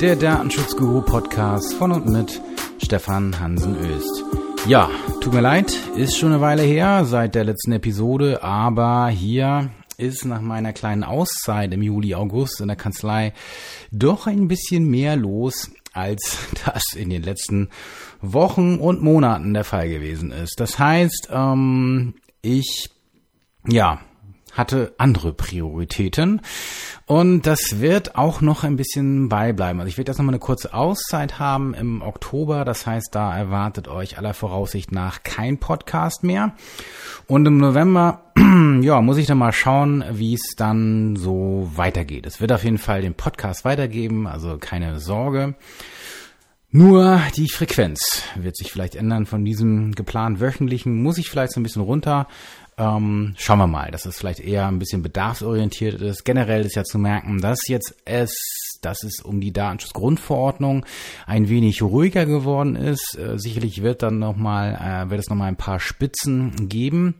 der Datenschutzguru-Podcast von und mit Stefan Hansen-Öst. Ja, tut mir leid, ist schon eine Weile her seit der letzten Episode, aber hier ist nach meiner kleinen Auszeit im Juli, August in der Kanzlei doch ein bisschen mehr los, als das in den letzten Wochen und Monaten der Fall gewesen ist. Das heißt, ähm, ich, ja, hatte andere Prioritäten und das wird auch noch ein bisschen beibleiben. Also ich werde jetzt noch mal eine kurze Auszeit haben im Oktober, das heißt, da erwartet euch aller Voraussicht nach kein Podcast mehr und im November ja, muss ich dann mal schauen, wie es dann so weitergeht. Es wird auf jeden Fall den Podcast weitergeben, also keine Sorge. Nur die Frequenz wird sich vielleicht ändern von diesem geplant wöchentlichen, muss ich vielleicht so ein bisschen runter. Ähm, schauen wir mal, dass es vielleicht eher ein bisschen bedarfsorientiert ist. Generell ist ja zu merken, dass jetzt es, dass es um die Datenschutzgrundverordnung ein wenig ruhiger geworden ist. Äh, sicherlich wird dann noch mal, äh, wird es noch mal ein paar Spitzen geben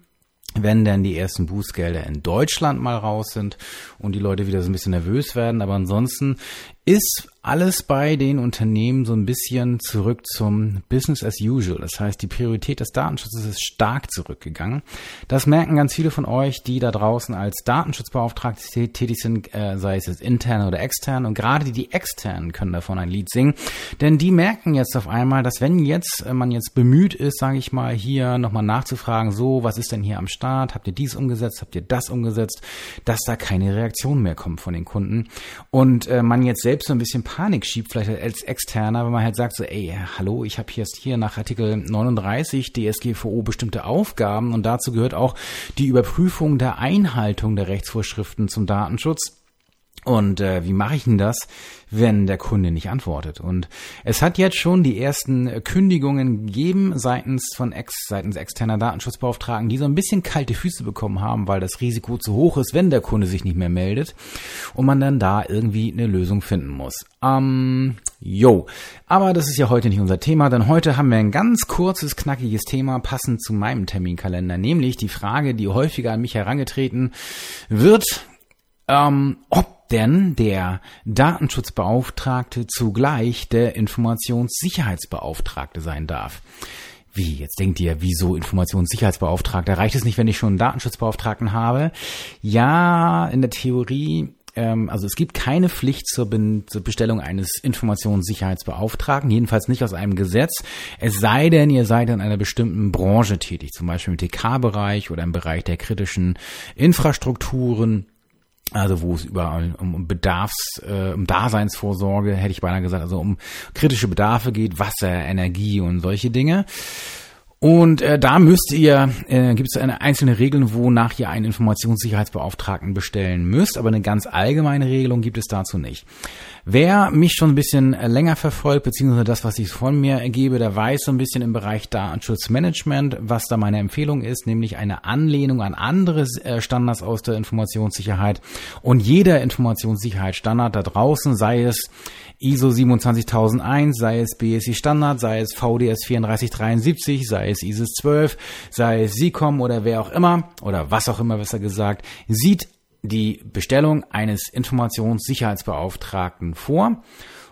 wenn denn die ersten Bußgelder in Deutschland mal raus sind und die Leute wieder so ein bisschen nervös werden. Aber ansonsten ist alles bei den Unternehmen so ein bisschen zurück zum Business as usual. Das heißt, die Priorität des Datenschutzes ist stark zurückgegangen. Das merken ganz viele von euch, die da draußen als Datenschutzbeauftragte tätig sind, äh, sei es jetzt intern oder extern. Und gerade die externen können davon ein Lied singen. Denn die merken jetzt auf einmal, dass wenn jetzt äh, man jetzt bemüht ist, sage ich mal, hier nochmal nachzufragen, so, was ist denn hier am Start? Habt ihr dies umgesetzt? Habt ihr das umgesetzt? Dass da keine Reaktion mehr kommt von den Kunden. Und äh, man jetzt selbst selbst so ein bisschen Panik schiebt, vielleicht als Externer, wenn man halt sagt so, ey, hallo, ich habe jetzt hier nach Artikel 39 DSGVO bestimmte Aufgaben und dazu gehört auch die Überprüfung der Einhaltung der Rechtsvorschriften zum Datenschutz. Und äh, wie mache ich denn das, wenn der Kunde nicht antwortet? Und es hat jetzt schon die ersten Kündigungen gegeben seitens von ex, seitens externer Datenschutzbeauftragten, die so ein bisschen kalte Füße bekommen haben, weil das Risiko zu hoch ist, wenn der Kunde sich nicht mehr meldet und man dann da irgendwie eine Lösung finden muss. Ähm, jo. Aber das ist ja heute nicht unser Thema, denn heute haben wir ein ganz kurzes, knackiges Thema passend zu meinem Terminkalender, nämlich die Frage, die häufiger an mich herangetreten wird, ähm, ob denn der Datenschutzbeauftragte zugleich der Informationssicherheitsbeauftragte sein darf. Wie, jetzt denkt ihr, wieso Informationssicherheitsbeauftragter? Reicht es nicht, wenn ich schon einen Datenschutzbeauftragten habe? Ja, in der Theorie ähm, also es gibt keine Pflicht zur, Be zur, Bestellung eines Informationssicherheitsbeauftragten, jedenfalls nicht aus einem Gesetz, es sei denn, ihr seid in einer bestimmten Branche tätig, zum Beispiel im TK-Bereich oder im Bereich der kritischen Infrastrukturen also wo es überall um Bedarfs, äh, um Daseinsvorsorge, hätte ich beinahe gesagt, also um kritische Bedarfe geht, Wasser, Energie und solche Dinge. Und äh, da müsst ihr, äh, gibt es eine einzelne Regeln, wonach ihr einen Informationssicherheitsbeauftragten bestellen müsst, aber eine ganz allgemeine Regelung gibt es dazu nicht. Wer mich schon ein bisschen äh, länger verfolgt, beziehungsweise das, was ich von mir ergebe, der weiß so ein bisschen im Bereich Datenschutzmanagement, was da meine Empfehlung ist, nämlich eine Anlehnung an andere äh, Standards aus der Informationssicherheit. Und jeder Informationssicherheitsstandard da draußen, sei es ISO 27001, sei es BSI Standard, sei es VDS 3473, sei ISIS 12, sei es SICOM oder wer auch immer, oder was auch immer besser gesagt, sieht die Bestellung eines Informationssicherheitsbeauftragten vor.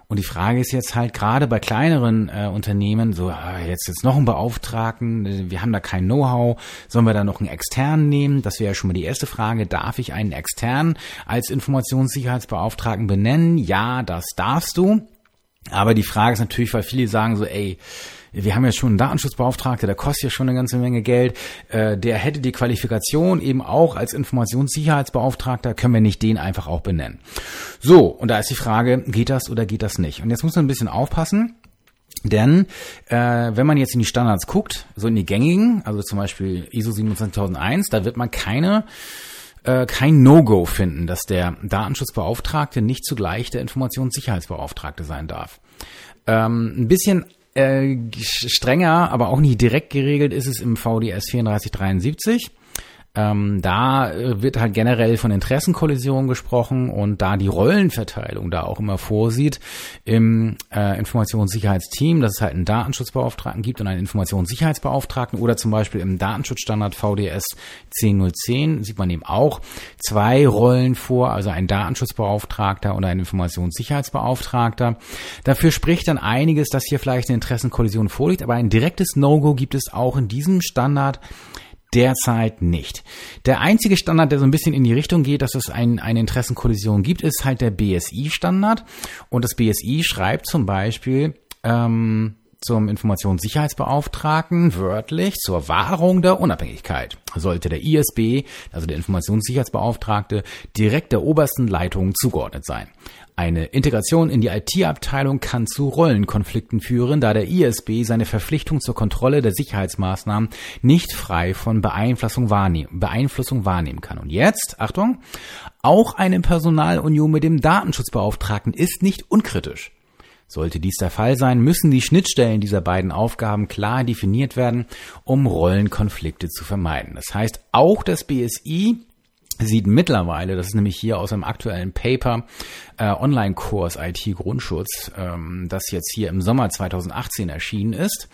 Und die Frage ist jetzt halt gerade bei kleineren äh, Unternehmen, so ah, jetzt jetzt noch einen Beauftragten, wir haben da kein Know-how, sollen wir da noch einen externen nehmen? Das wäre ja schon mal die erste Frage. Darf ich einen externen als Informationssicherheitsbeauftragten benennen? Ja, das darfst du. Aber die Frage ist natürlich, weil viele sagen so, ey, wir haben ja schon einen Datenschutzbeauftragten, der kostet ja schon eine ganze Menge Geld, äh, der hätte die Qualifikation eben auch als Informationssicherheitsbeauftragter, können wir nicht den einfach auch benennen. So, und da ist die Frage, geht das oder geht das nicht? Und jetzt muss man ein bisschen aufpassen. Denn äh, wenn man jetzt in die Standards guckt, so in die gängigen, also zum Beispiel ISO 27001, da wird man keine äh, kein No-Go finden, dass der Datenschutzbeauftragte nicht zugleich der Informationssicherheitsbeauftragte sein darf. Ähm, ein bisschen äh, strenger, aber auch nicht direkt geregelt ist es im VDS 3473. Ähm, da äh, wird halt generell von Interessenkollisionen gesprochen und da die Rollenverteilung da auch immer vorsieht im äh, Informationssicherheitsteam, dass es halt einen Datenschutzbeauftragten gibt und einen Informationssicherheitsbeauftragten oder zum Beispiel im Datenschutzstandard VDS 10010 sieht man eben auch zwei Rollen vor, also ein Datenschutzbeauftragter und ein Informationssicherheitsbeauftragter. Dafür spricht dann einiges, dass hier vielleicht eine Interessenkollision vorliegt, aber ein direktes No-Go gibt es auch in diesem Standard derzeit nicht. Der einzige Standard, der so ein bisschen in die Richtung geht, dass es ein, eine Interessenkollision gibt, ist halt der BSI-Standard. Und das BSI schreibt zum Beispiel, ähm, zum Informationssicherheitsbeauftragten wörtlich zur Wahrung der Unabhängigkeit. Sollte der ISB, also der Informationssicherheitsbeauftragte, direkt der obersten Leitung zugeordnet sein. Eine Integration in die IT-Abteilung kann zu Rollenkonflikten führen, da der ISB seine Verpflichtung zur Kontrolle der Sicherheitsmaßnahmen nicht frei von Beeinflussung wahrnehmen, Beeinflussung wahrnehmen kann. Und jetzt, Achtung, auch eine Personalunion mit dem Datenschutzbeauftragten ist nicht unkritisch. Sollte dies der Fall sein, müssen die Schnittstellen dieser beiden Aufgaben klar definiert werden, um Rollenkonflikte zu vermeiden. Das heißt, auch das BSI sieht mittlerweile, das ist nämlich hier aus einem aktuellen Paper, äh, Online-Kurs IT-Grundschutz, ähm, das jetzt hier im Sommer 2018 erschienen ist,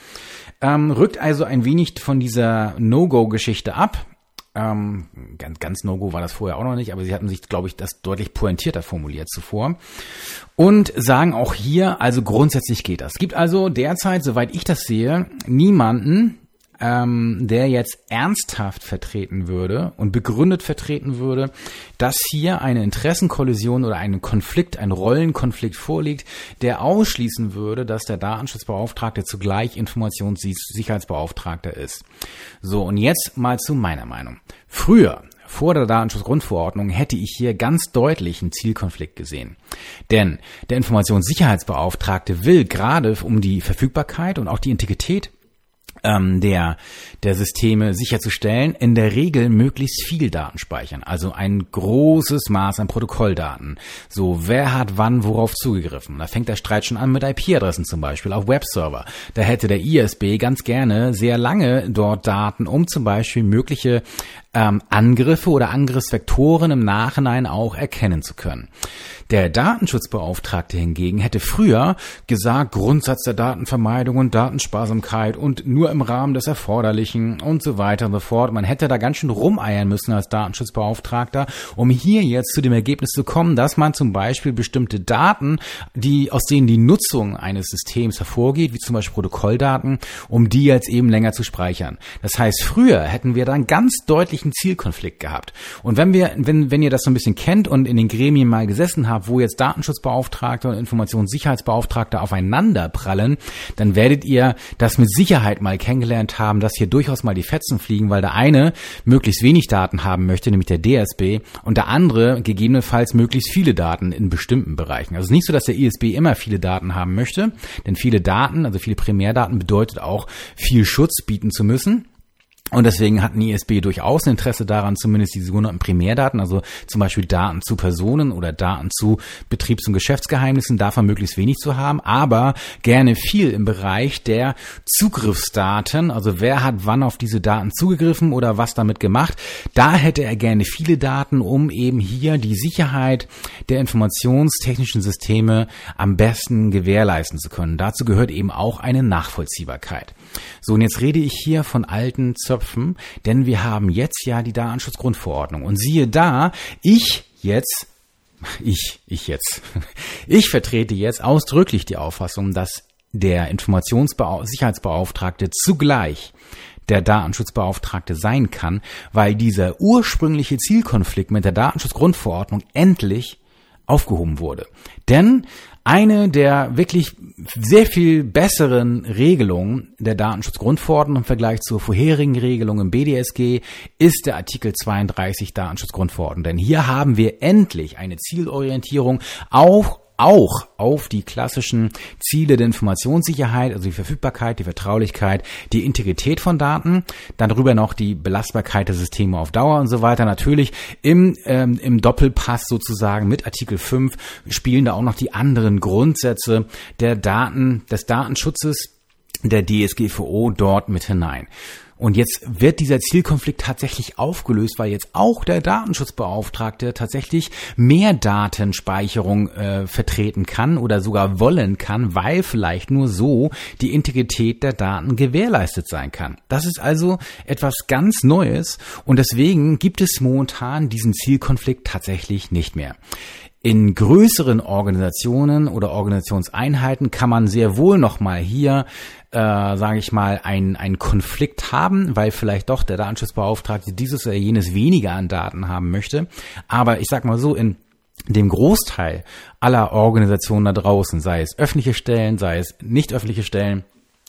ähm, rückt also ein wenig von dieser No-Go-Geschichte ab. Ähm, ganz, ganz No-Go war das vorher auch noch nicht, aber sie hatten sich, glaube ich, das deutlich pointierter formuliert zuvor. Und sagen auch hier, also grundsätzlich geht das. Es gibt also derzeit, soweit ich das sehe, niemanden, ähm, der jetzt ernsthaft vertreten würde und begründet vertreten würde, dass hier eine Interessenkollision oder ein Konflikt, ein Rollenkonflikt vorliegt, der ausschließen würde, dass der Datenschutzbeauftragte zugleich Informationssicherheitsbeauftragter ist. So, und jetzt mal zu meiner Meinung. Früher vor der Datenschutzgrundverordnung hätte ich hier ganz deutlich einen Zielkonflikt gesehen. Denn der Informationssicherheitsbeauftragte will gerade um die Verfügbarkeit und auch die Integrität ähm, der, der Systeme sicherzustellen, in der Regel möglichst viel Daten speichern. Also ein großes Maß an Protokolldaten. So, wer hat wann worauf zugegriffen? Da fängt der Streit schon an mit IP-Adressen zum Beispiel auf Webserver. Da hätte der ISB ganz gerne sehr lange dort Daten, um zum Beispiel mögliche ähm, Angriffe oder Angriffsvektoren im Nachhinein auch erkennen zu können. Der Datenschutzbeauftragte hingegen hätte früher gesagt, Grundsatz der Datenvermeidung und Datensparsamkeit und nur im Rahmen des Erforderlichen und so weiter und so fort. Man hätte da ganz schön rumeiern müssen als Datenschutzbeauftragter, um hier jetzt zu dem Ergebnis zu kommen, dass man zum Beispiel bestimmte Daten, die, aus denen die Nutzung eines Systems hervorgeht, wie zum Beispiel Protokolldaten, um die jetzt eben länger zu speichern. Das heißt, früher hätten wir dann ganz deutlichen Zielkonflikt gehabt. Und wenn wir, wenn, wenn ihr das so ein bisschen kennt und in den Gremien mal gesessen habt, wo jetzt Datenschutzbeauftragte und Informationssicherheitsbeauftragte aufeinander prallen, dann werdet ihr das mit Sicherheit mal kennengelernt haben, dass hier durchaus mal die Fetzen fliegen, weil der eine möglichst wenig Daten haben möchte, nämlich der DSB, und der andere gegebenenfalls möglichst viele Daten in bestimmten Bereichen. Also es ist nicht so, dass der ISB immer viele Daten haben möchte, denn viele Daten, also viele Primärdaten bedeutet auch viel Schutz bieten zu müssen. Und deswegen hat ein ISB durchaus ein Interesse daran, zumindest die sogenannten Primärdaten, also zum Beispiel Daten zu Personen oder Daten zu Betriebs- und Geschäftsgeheimnissen, davon möglichst wenig zu haben, aber gerne viel im Bereich der Zugriffsdaten, also wer hat wann auf diese Daten zugegriffen oder was damit gemacht. Da hätte er gerne viele Daten, um eben hier die Sicherheit der informationstechnischen Systeme am besten gewährleisten zu können. Dazu gehört eben auch eine Nachvollziehbarkeit. So, und jetzt rede ich hier von alten Zöpfen, denn wir haben jetzt ja die Datenschutzgrundverordnung. Und siehe da, ich jetzt ich, ich jetzt. Ich vertrete jetzt ausdrücklich die Auffassung, dass der Informationssicherheitsbeauftragte zugleich der Datenschutzbeauftragte sein kann, weil dieser ursprüngliche Zielkonflikt mit der Datenschutzgrundverordnung endlich aufgehoben wurde. Denn eine der wirklich sehr viel besseren Regelungen der Datenschutzgrundverordnung im Vergleich zur vorherigen Regelung im BDSG ist der Artikel 32 Datenschutzgrundverordnung. Denn hier haben wir endlich eine Zielorientierung auch auch auf die klassischen Ziele der Informationssicherheit, also die Verfügbarkeit, die Vertraulichkeit, die Integrität von Daten, dann darüber noch die Belastbarkeit der Systeme auf Dauer und so weiter. Natürlich im, ähm, im Doppelpass sozusagen mit Artikel 5 spielen da auch noch die anderen Grundsätze der Daten, des Datenschutzes der DSGVO dort mit hinein. Und jetzt wird dieser Zielkonflikt tatsächlich aufgelöst, weil jetzt auch der Datenschutzbeauftragte tatsächlich mehr Datenspeicherung äh, vertreten kann oder sogar wollen kann, weil vielleicht nur so die Integrität der Daten gewährleistet sein kann. Das ist also etwas ganz Neues und deswegen gibt es momentan diesen Zielkonflikt tatsächlich nicht mehr. In größeren Organisationen oder Organisationseinheiten kann man sehr wohl noch mal hier, äh, sage ich mal, einen, einen Konflikt haben, weil vielleicht doch der Datenschutzbeauftragte dieses oder jenes weniger an Daten haben möchte. Aber ich sag mal so, in dem Großteil aller Organisationen da draußen, sei es öffentliche Stellen, sei es nicht öffentliche Stellen,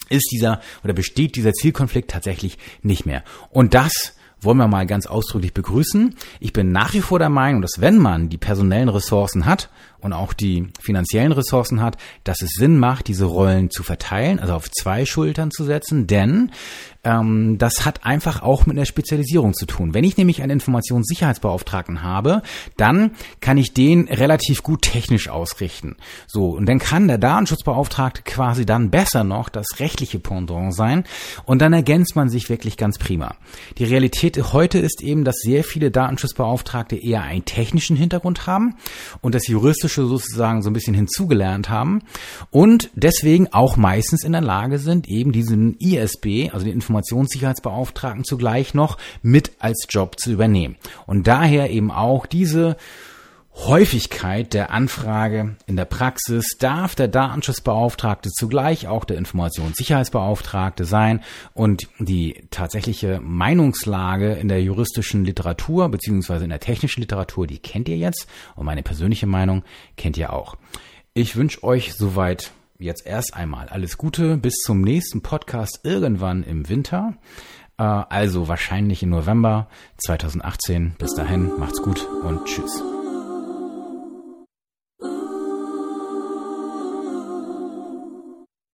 ist dieser oder besteht dieser Zielkonflikt tatsächlich nicht mehr. Und das wollen wir mal ganz ausdrücklich begrüßen. Ich bin nach wie vor der Meinung, dass wenn man die personellen Ressourcen hat und auch die finanziellen Ressourcen hat, dass es Sinn macht, diese Rollen zu verteilen, also auf zwei Schultern zu setzen, denn ähm, das hat einfach auch mit einer Spezialisierung zu tun. Wenn ich nämlich einen Informationssicherheitsbeauftragten habe, dann kann ich den relativ gut technisch ausrichten. So, und dann kann der Datenschutzbeauftragte quasi dann besser noch das rechtliche Pendant sein und dann ergänzt man sich wirklich ganz prima. Die Realität heute ist eben, dass sehr viele Datenschutzbeauftragte eher einen technischen Hintergrund haben und das juristische sozusagen so ein bisschen hinzugelernt haben und deswegen auch meistens in der Lage sind, eben diesen ISB, also den Informationssicherheitsbeauftragten zugleich noch mit als Job zu übernehmen. Und daher eben auch diese Häufigkeit der Anfrage in der Praxis darf der Datenschutzbeauftragte zugleich auch der Informationssicherheitsbeauftragte sein und die tatsächliche Meinungslage in der juristischen Literatur beziehungsweise in der technischen Literatur, die kennt ihr jetzt und meine persönliche Meinung kennt ihr auch. Ich wünsche euch soweit jetzt erst einmal alles Gute bis zum nächsten Podcast irgendwann im Winter. Äh, also wahrscheinlich im November 2018. Bis dahin, macht's gut und tschüss.